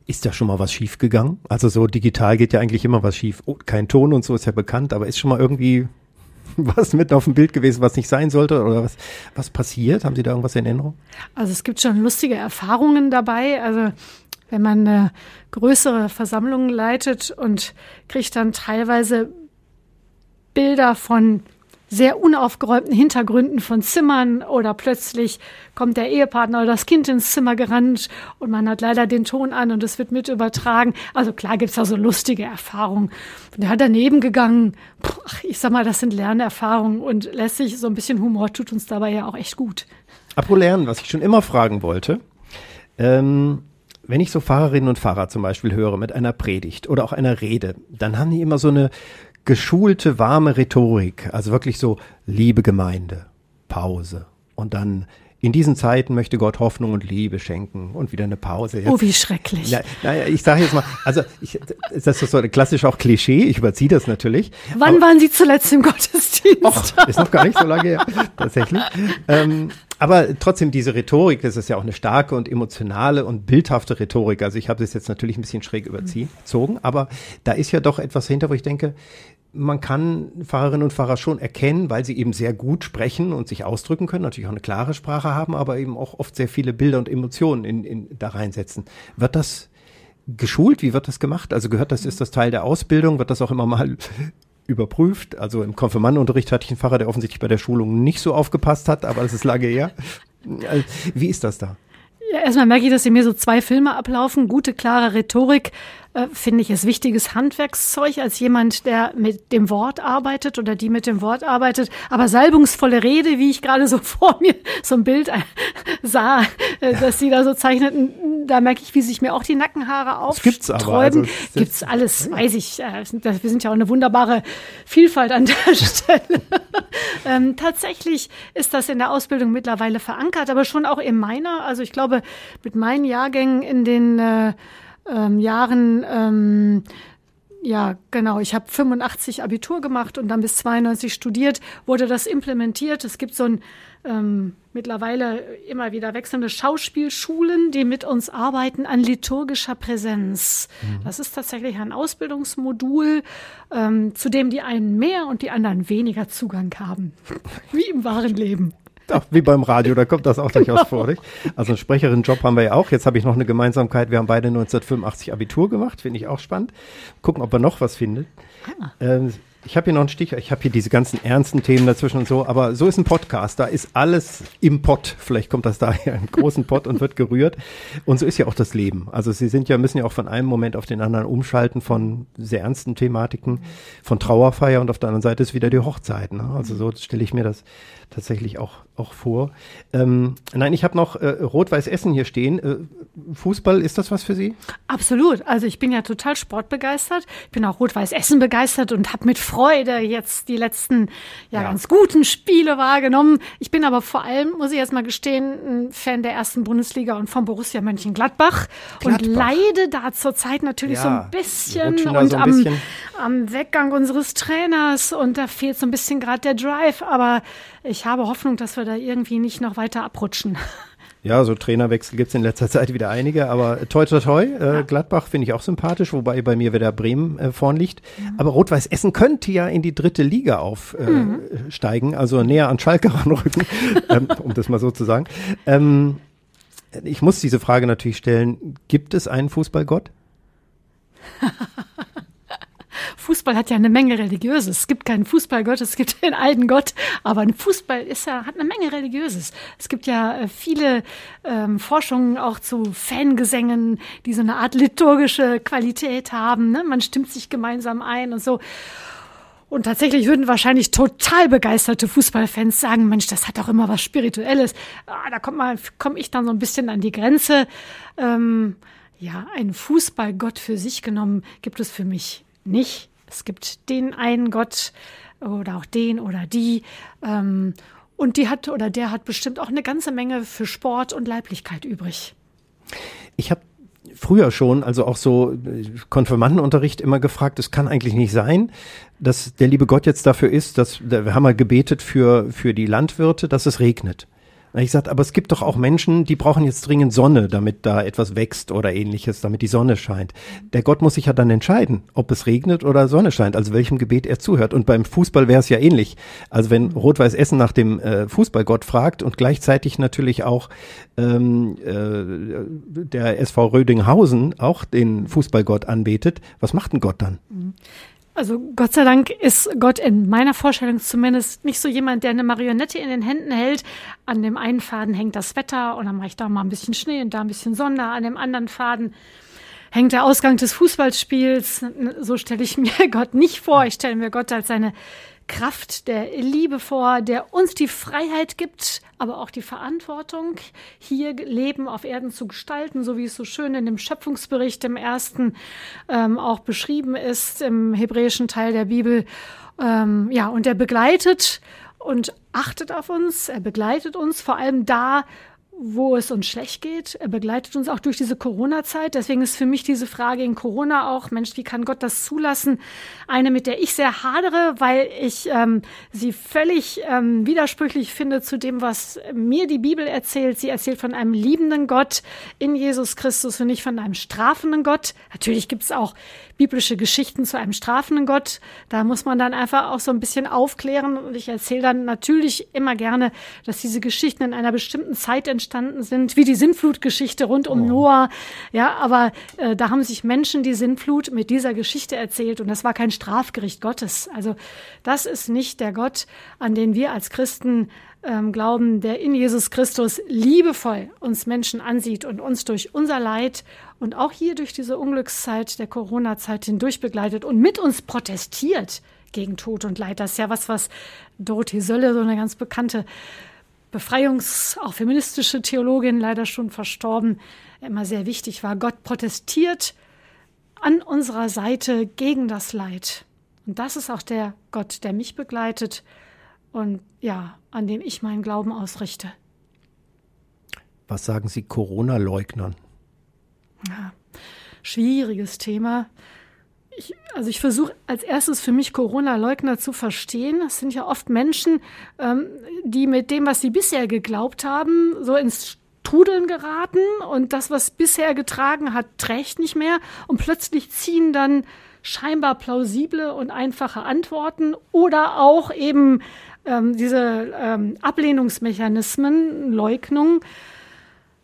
Ist da schon mal was schief gegangen? Also so digital geht ja eigentlich immer was schief. Oh, kein Ton und so ist ja bekannt, aber ist schon mal irgendwie was mit auf dem Bild gewesen, was nicht sein sollte oder was, was passiert? Haben Sie da irgendwas in Erinnerung? Also es gibt schon lustige Erfahrungen dabei. Also wenn man eine größere Versammlung leitet und kriegt dann teilweise Bilder von sehr unaufgeräumten Hintergründen von Zimmern oder plötzlich kommt der Ehepartner oder das Kind ins Zimmer gerannt und man hat leider den Ton an und es wird mit übertragen. Also klar gibt's da so lustige Erfahrungen. Der hat daneben gegangen. Puh, ich sag mal, das sind Lernerfahrungen und lässt sich so ein bisschen Humor tut uns dabei ja auch echt gut. Apropos Lernen, was ich schon immer fragen wollte. Ähm, wenn ich so Fahrerinnen und Fahrer zum Beispiel höre mit einer Predigt oder auch einer Rede, dann haben die immer so eine geschulte, warme Rhetorik, also wirklich so liebe Gemeinde, Pause und dann in diesen Zeiten möchte Gott Hoffnung und Liebe schenken und wieder eine Pause. Jetzt, oh, wie schrecklich. Ja, naja, ich sage jetzt mal, also ich, das ist so klassisch auch Klischee, ich überziehe das natürlich. Wann aber, waren Sie zuletzt im Gottesdienst? Och, ist noch gar nicht so lange her, tatsächlich. Ähm, aber trotzdem diese Rhetorik, das ist ja auch eine starke und emotionale und bildhafte Rhetorik. Also ich habe das jetzt natürlich ein bisschen schräg überzogen, aber da ist ja doch etwas hinter, wo ich denke, man kann Fahrerinnen und Fahrer schon erkennen, weil sie eben sehr gut sprechen und sich ausdrücken können, natürlich auch eine klare Sprache haben, aber eben auch oft sehr viele Bilder und Emotionen in, in, da reinsetzen. Wird das geschult? Wie wird das gemacht? Also gehört das, ist das Teil der Ausbildung? Wird das auch immer mal überprüft? Also im Konfirmandenunterricht hatte ich einen Pfarrer, der offensichtlich bei der Schulung nicht so aufgepasst hat, aber das ist lange her. Wie ist das da? Ja, erstmal merke ich, dass in mir so zwei Filme ablaufen. Gute, klare Rhetorik, äh, finde ich, ist wichtiges Handwerkszeug als jemand, der mit dem Wort arbeitet oder die mit dem Wort arbeitet. Aber salbungsvolle Rede, wie ich gerade so vor mir so ein Bild äh, sah, äh, dass sie da so zeichneten, da merke ich, wie sich mir auch die Nackenhaare aufsträuben. Gibt's aber. Also, gibt's alles, weiß ich. Wir sind ja auch eine wunderbare Vielfalt an der Stelle. ähm, tatsächlich ist das in der Ausbildung mittlerweile verankert, aber schon auch in meiner. Also ich glaube, mit meinen Jahrgängen in den äh, ähm, Jahren ähm, ja, genau. Ich habe 85 Abitur gemacht und dann bis 92 studiert, wurde das implementiert. Es gibt so ein ähm, mittlerweile immer wieder wechselnde Schauspielschulen, die mit uns arbeiten an liturgischer Präsenz. Mhm. Das ist tatsächlich ein Ausbildungsmodul, ähm, zu dem die einen mehr und die anderen weniger Zugang haben. Wie im wahren Leben. Ach, wie beim Radio, da kommt das auch durchaus vor. Nicht? Also einen Sprecherin-Job haben wir ja auch. Jetzt habe ich noch eine Gemeinsamkeit. Wir haben beide 1985 Abitur gemacht, finde ich auch spannend. Gucken, ob er noch was findet. Ah. Ähm, ich habe hier noch ein Stich, ich habe hier diese ganzen ernsten Themen dazwischen und so, aber so ist ein Podcast, da ist alles im Pott. Vielleicht kommt das daher im großen Pott und wird gerührt. Und so ist ja auch das Leben. Also sie sind ja, müssen ja auch von einem Moment auf den anderen umschalten von sehr ernsten Thematiken, von Trauerfeier und auf der anderen Seite ist wieder die Hochzeit. Ne? Also so stelle ich mir das tatsächlich auch, auch vor. Ähm, nein, ich habe noch äh, Rot-Weiß Essen hier stehen. Äh, Fußball, ist das was für Sie? Absolut. Also ich bin ja total sportbegeistert. Ich bin auch Rot-Weiß Essen begeistert und habe mit Freude jetzt die letzten ja, ja, ganz guten Spiele wahrgenommen. Ich bin aber vor allem, muss ich jetzt mal gestehen, ein Fan der ersten Bundesliga und von Borussia Mönchengladbach, Gladbach. und leide da zurzeit natürlich ja, so ein bisschen und so ein am, bisschen. am Weggang unseres Trainers und da fehlt so ein bisschen gerade der Drive, aber ich habe Hoffnung, dass wir da irgendwie nicht noch weiter abrutschen. Ja, so Trainerwechsel gibt es in letzter Zeit wieder einige, aber toi toi toi, äh, ja. Gladbach finde ich auch sympathisch, wobei bei mir wieder Bremen äh, vorn liegt. Mhm. Aber Rot-Weiß Essen könnte ja in die dritte Liga aufsteigen, äh, mhm. also näher an Schalke ranrücken, ähm, um das mal so zu sagen. Ähm, ich muss diese Frage natürlich stellen, gibt es einen Fußballgott? Fußball hat ja eine Menge Religiöses. Es gibt keinen Fußballgott, es gibt den alten Gott, aber ein Fußball ist ja, hat eine Menge Religiöses. Es gibt ja äh, viele ähm, Forschungen auch zu Fangesängen, die so eine Art liturgische Qualität haben. Ne? Man stimmt sich gemeinsam ein und so. Und tatsächlich würden wahrscheinlich total begeisterte Fußballfans sagen, Mensch, das hat doch immer was Spirituelles. Ah, da komme ich dann so ein bisschen an die Grenze. Ähm, ja, ein Fußballgott für sich genommen gibt es für mich nicht. Es gibt den einen Gott oder auch den oder die. Ähm, und die hat oder der hat bestimmt auch eine ganze Menge für Sport und Leiblichkeit übrig. Ich habe früher schon, also auch so äh, Konfirmandenunterricht immer gefragt, es kann eigentlich nicht sein, dass der liebe Gott jetzt dafür ist, dass wir haben mal gebetet für, für die Landwirte, dass es regnet. Ich sagte, aber es gibt doch auch Menschen, die brauchen jetzt dringend Sonne, damit da etwas wächst oder ähnliches, damit die Sonne scheint. Der Gott muss sich ja dann entscheiden, ob es regnet oder Sonne scheint, also welchem Gebet er zuhört. Und beim Fußball wäre es ja ähnlich. Also wenn Rot-Weiß Essen nach dem äh, Fußballgott fragt und gleichzeitig natürlich auch ähm, äh, der SV Rödinghausen auch den Fußballgott anbetet, was macht ein Gott dann? Also Gott sei Dank ist Gott in meiner Vorstellung zumindest nicht so jemand, der eine Marionette in den Händen hält. An dem einen Faden hängt das Wetter und dann mache ich da mal ein bisschen Schnee und da ein bisschen Sonne. An dem anderen Faden hängt der Ausgang des Fußballspiels. So stelle ich mir Gott nicht vor. Ich stelle mir Gott als seine Kraft der Liebe vor, der uns die Freiheit gibt, aber auch die Verantwortung, hier Leben auf Erden zu gestalten, so wie es so schön in dem Schöpfungsbericht im ersten ähm, auch beschrieben ist, im hebräischen Teil der Bibel. Ähm, ja, und er begleitet und achtet auf uns, er begleitet uns vor allem da, wo es uns schlecht geht. Er begleitet uns auch durch diese Corona-Zeit. Deswegen ist für mich diese Frage in Corona auch, Mensch, wie kann Gott das zulassen? Eine, mit der ich sehr hadere, weil ich ähm, sie völlig ähm, widersprüchlich finde zu dem, was mir die Bibel erzählt. Sie erzählt von einem liebenden Gott in Jesus Christus und nicht von einem strafenden Gott. Natürlich gibt es auch biblische Geschichten zu einem strafenden Gott. Da muss man dann einfach auch so ein bisschen aufklären. Und ich erzähle dann natürlich immer gerne, dass diese Geschichten in einer bestimmten Zeit entstanden sind, wie die Sintflutgeschichte rund um oh. Noah. Ja, aber äh, da haben sich Menschen die Sintflut mit dieser Geschichte erzählt und das war kein Strafgericht Gottes. Also das ist nicht der Gott, an den wir als Christen ähm, glauben, der in Jesus Christus liebevoll uns Menschen ansieht und uns durch unser Leid und auch hier durch diese Unglückszeit der Corona-Zeit hindurch begleitet und mit uns protestiert gegen Tod und Leid. Das ist ja was, was Dorothee Sölle, so eine ganz bekannte Befreiungs-, auch feministische Theologin, leider schon verstorben, immer sehr wichtig war. Gott protestiert an unserer Seite gegen das Leid. Und das ist auch der Gott, der mich begleitet und ja, an dem ich meinen Glauben ausrichte. Was sagen Sie Corona-Leugnern? Ja, schwieriges Thema. Ich, also ich versuche als erstes für mich Corona-Leugner zu verstehen. Das sind ja oft Menschen, ähm, die mit dem, was sie bisher geglaubt haben, so ins Trudeln geraten und das, was bisher getragen hat, trägt nicht mehr und plötzlich ziehen dann scheinbar plausible und einfache Antworten oder auch eben ähm, diese ähm, Ablehnungsmechanismen, Leugnung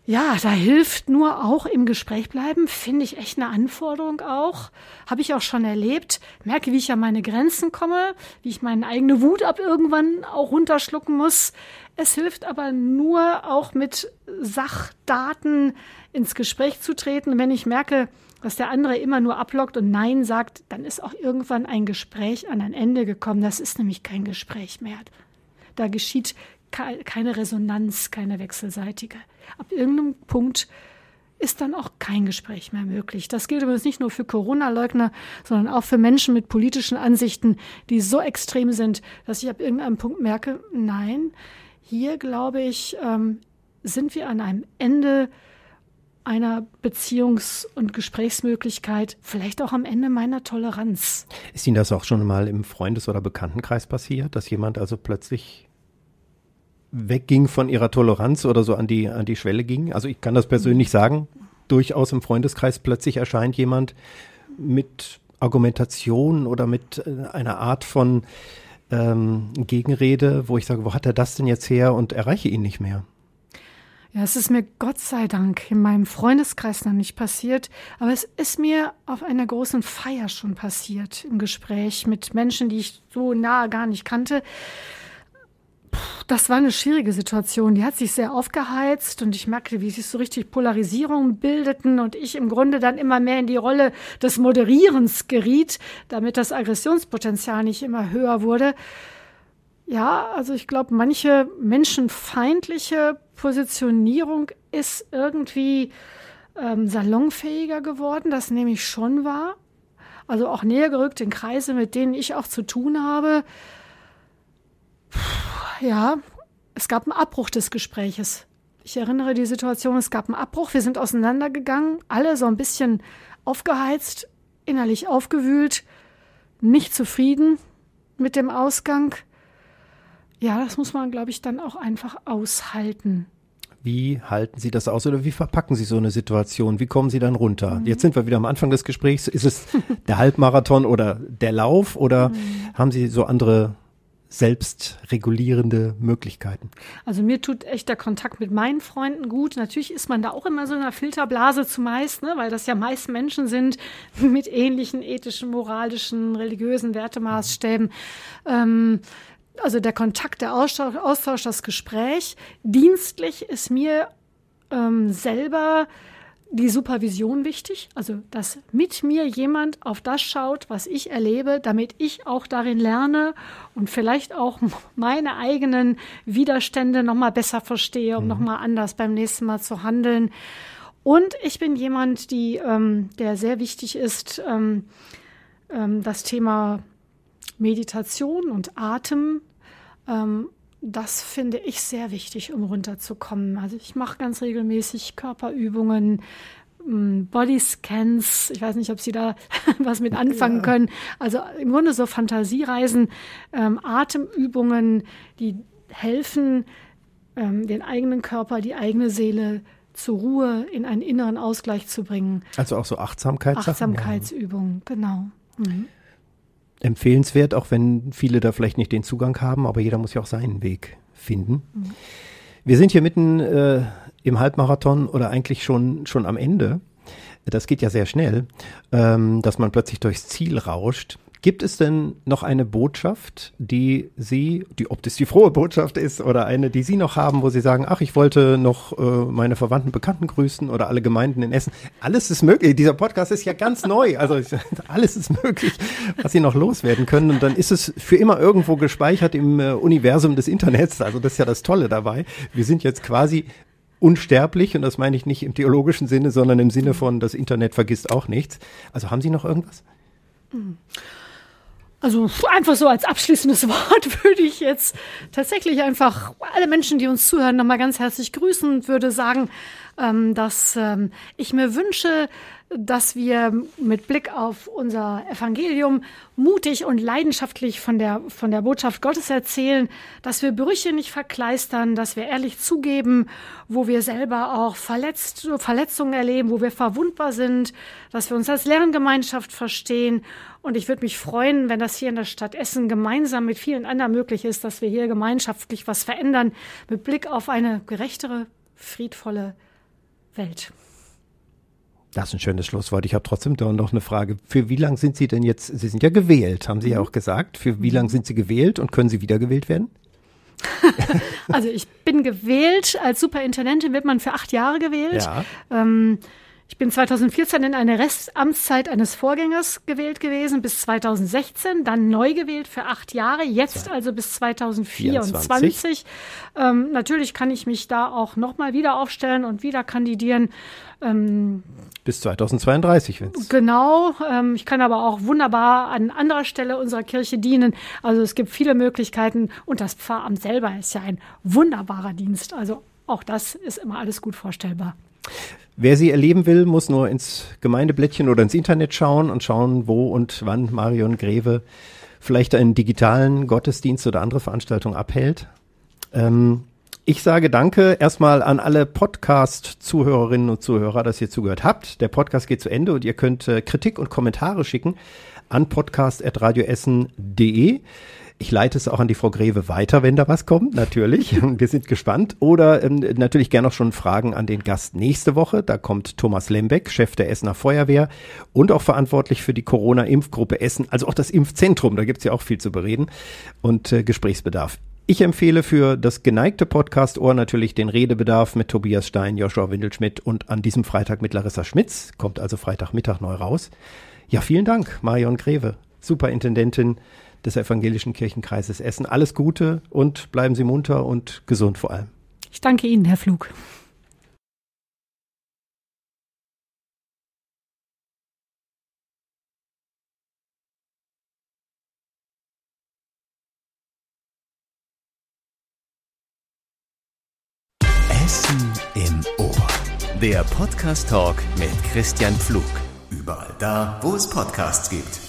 ja, da hilft nur auch im Gespräch bleiben, finde ich echt eine Anforderung auch. Habe ich auch schon erlebt. Merke, wie ich an meine Grenzen komme, wie ich meine eigene Wut ab irgendwann auch runterschlucken muss. Es hilft aber nur auch mit Sachdaten ins Gespräch zu treten. Wenn ich merke, dass der andere immer nur ablockt und Nein sagt, dann ist auch irgendwann ein Gespräch an ein Ende gekommen. Das ist nämlich kein Gespräch mehr. Da geschieht keine Resonanz, keine wechselseitige. Ab irgendeinem Punkt ist dann auch kein Gespräch mehr möglich. Das gilt übrigens nicht nur für Corona-Leugner, sondern auch für Menschen mit politischen Ansichten, die so extrem sind, dass ich ab irgendeinem Punkt merke, nein, hier glaube ich, ähm, sind wir an einem Ende einer Beziehungs- und Gesprächsmöglichkeit, vielleicht auch am Ende meiner Toleranz. Ist Ihnen das auch schon mal im Freundes- oder Bekanntenkreis passiert, dass jemand also plötzlich wegging von ihrer Toleranz oder so an die, an die Schwelle ging. Also ich kann das persönlich sagen, durchaus im Freundeskreis plötzlich erscheint jemand mit Argumentation oder mit äh, einer Art von ähm, Gegenrede, wo ich sage, wo hat er das denn jetzt her und erreiche ihn nicht mehr. Ja, es ist mir Gott sei Dank in meinem Freundeskreis noch nicht passiert, aber es ist mir auf einer großen Feier schon passiert, im Gespräch mit Menschen, die ich so nahe gar nicht kannte das war eine schwierige Situation. Die hat sich sehr aufgeheizt und ich merkte, wie sich so richtig Polarisierungen bildeten und ich im Grunde dann immer mehr in die Rolle des Moderierens geriet, damit das Aggressionspotenzial nicht immer höher wurde. Ja, also ich glaube, manche menschenfeindliche Positionierung ist irgendwie ähm, salonfähiger geworden. Das nehme ich schon wahr. Also auch näher gerückt in Kreise, mit denen ich auch zu tun habe. Puh ja, es gab einen Abbruch des Gespräches. Ich erinnere die Situation, es gab einen Abbruch, wir sind auseinandergegangen, alle so ein bisschen aufgeheizt, innerlich aufgewühlt, nicht zufrieden mit dem Ausgang. Ja, das muss man, glaube ich, dann auch einfach aushalten. Wie halten Sie das aus oder wie verpacken Sie so eine Situation? Wie kommen Sie dann runter? Mhm. Jetzt sind wir wieder am Anfang des Gesprächs. Ist es der Halbmarathon oder der Lauf oder mhm. haben Sie so andere selbstregulierende Möglichkeiten? Also mir tut echt der Kontakt mit meinen Freunden gut. Natürlich ist man da auch immer so in einer Filterblase zumeist, ne? weil das ja meist Menschen sind mit ähnlichen ethischen, moralischen, religiösen Wertemaßstäben. Ähm, also der Kontakt, der Austausch, Austausch, das Gespräch. Dienstlich ist mir ähm, selber die Supervision wichtig, also dass mit mir jemand auf das schaut, was ich erlebe, damit ich auch darin lerne und vielleicht auch meine eigenen Widerstände noch mal besser verstehe, um mhm. noch mal anders beim nächsten Mal zu handeln. Und ich bin jemand, die, ähm, der sehr wichtig ist, ähm, ähm, das Thema Meditation und Atem ähm, das finde ich sehr wichtig, um runterzukommen. Also ich mache ganz regelmäßig Körperübungen, mm, Bodyscans. Ich weiß nicht, ob Sie da was mit anfangen ja. können. Also im Grunde so Fantasiereisen, ähm, Atemübungen, die helfen, ähm, den eigenen Körper, die eigene Seele zur Ruhe in einen inneren Ausgleich zu bringen. Also auch so Achtsamkeitssachen? Achtsamkeitsübungen, ja. genau. Mhm empfehlenswert, auch wenn viele da vielleicht nicht den Zugang haben, aber jeder muss ja auch seinen Weg finden. Mhm. Wir sind hier mitten äh, im Halbmarathon oder eigentlich schon, schon am Ende. Das geht ja sehr schnell, ähm, dass man plötzlich durchs Ziel rauscht. Gibt es denn noch eine Botschaft, die Sie, die, ob das die frohe Botschaft ist oder eine, die Sie noch haben, wo Sie sagen, ach, ich wollte noch äh, meine Verwandten, Bekannten grüßen oder alle Gemeinden in Essen. Alles ist möglich. Dieser Podcast ist ja ganz neu. Also alles ist möglich, was Sie noch loswerden können. Und dann ist es für immer irgendwo gespeichert im äh, Universum des Internets. Also das ist ja das Tolle dabei. Wir sind jetzt quasi unsterblich und das meine ich nicht im theologischen Sinne, sondern im Sinne von, das Internet vergisst auch nichts. Also haben Sie noch irgendwas? Mhm. Also einfach so als abschließendes Wort würde ich jetzt tatsächlich einfach alle Menschen, die uns zuhören, nochmal ganz herzlich grüßen und würde sagen, ähm, dass ähm, ich mir wünsche, dass wir mit Blick auf unser Evangelium mutig und leidenschaftlich von der, von der Botschaft Gottes erzählen, dass wir Brüche nicht verkleistern, dass wir ehrlich zugeben, wo wir selber auch verletzt, Verletzungen erleben, wo wir verwundbar sind, dass wir uns als Lerngemeinschaft verstehen. Und ich würde mich freuen, wenn das hier in der Stadt Essen gemeinsam mit vielen anderen möglich ist, dass wir hier gemeinschaftlich was verändern mit Blick auf eine gerechtere, friedvolle Welt. Das ist ein schönes Schlusswort. Ich habe trotzdem da noch eine Frage. Für wie lange sind Sie denn jetzt, Sie sind ja gewählt, haben Sie mhm. ja auch gesagt. Für wie lange sind Sie gewählt und können Sie wiedergewählt werden? also ich bin gewählt, als Superintendentin wird man für acht Jahre gewählt. Ja. Ähm, ich bin 2014 in eine Restamtszeit eines Vorgängers gewählt gewesen, bis 2016, dann neu gewählt für acht Jahre, jetzt also bis 2024. Ähm, natürlich kann ich mich da auch nochmal wieder aufstellen und wieder kandidieren. Ähm, bis 2032, wenn Genau. Ähm, ich kann aber auch wunderbar an anderer Stelle unserer Kirche dienen. Also es gibt viele Möglichkeiten und das Pfarramt selber ist ja ein wunderbarer Dienst. Also auch das ist immer alles gut vorstellbar. Wer sie erleben will, muss nur ins Gemeindeblättchen oder ins Internet schauen und schauen, wo und wann Marion Greve vielleicht einen digitalen Gottesdienst oder andere Veranstaltung abhält. Ähm, ich sage danke erstmal an alle Podcast-Zuhörerinnen und Zuhörer, dass ihr zugehört habt. Der Podcast geht zu Ende und ihr könnt äh, Kritik und Kommentare schicken an podcast.radioessen.de. Ich leite es auch an die Frau Greve weiter, wenn da was kommt, natürlich. Wir sind gespannt. Oder ähm, natürlich gerne auch schon Fragen an den Gast nächste Woche. Da kommt Thomas Lembeck, Chef der Essener Feuerwehr und auch verantwortlich für die Corona-Impfgruppe Essen, also auch das Impfzentrum. Da gibt's ja auch viel zu bereden und äh, Gesprächsbedarf. Ich empfehle für das geneigte Podcast-Ohr natürlich den Redebedarf mit Tobias Stein, Joshua Windelschmidt und an diesem Freitag mit Larissa Schmitz. Kommt also Freitagmittag neu raus. Ja, vielen Dank, Marion Greve, Superintendentin des Evangelischen Kirchenkreises Essen. Alles Gute und bleiben Sie munter und gesund vor allem. Ich danke Ihnen, Herr Flug. Der Podcast Talk mit Christian Pflug. Überall da, wo es Podcasts gibt.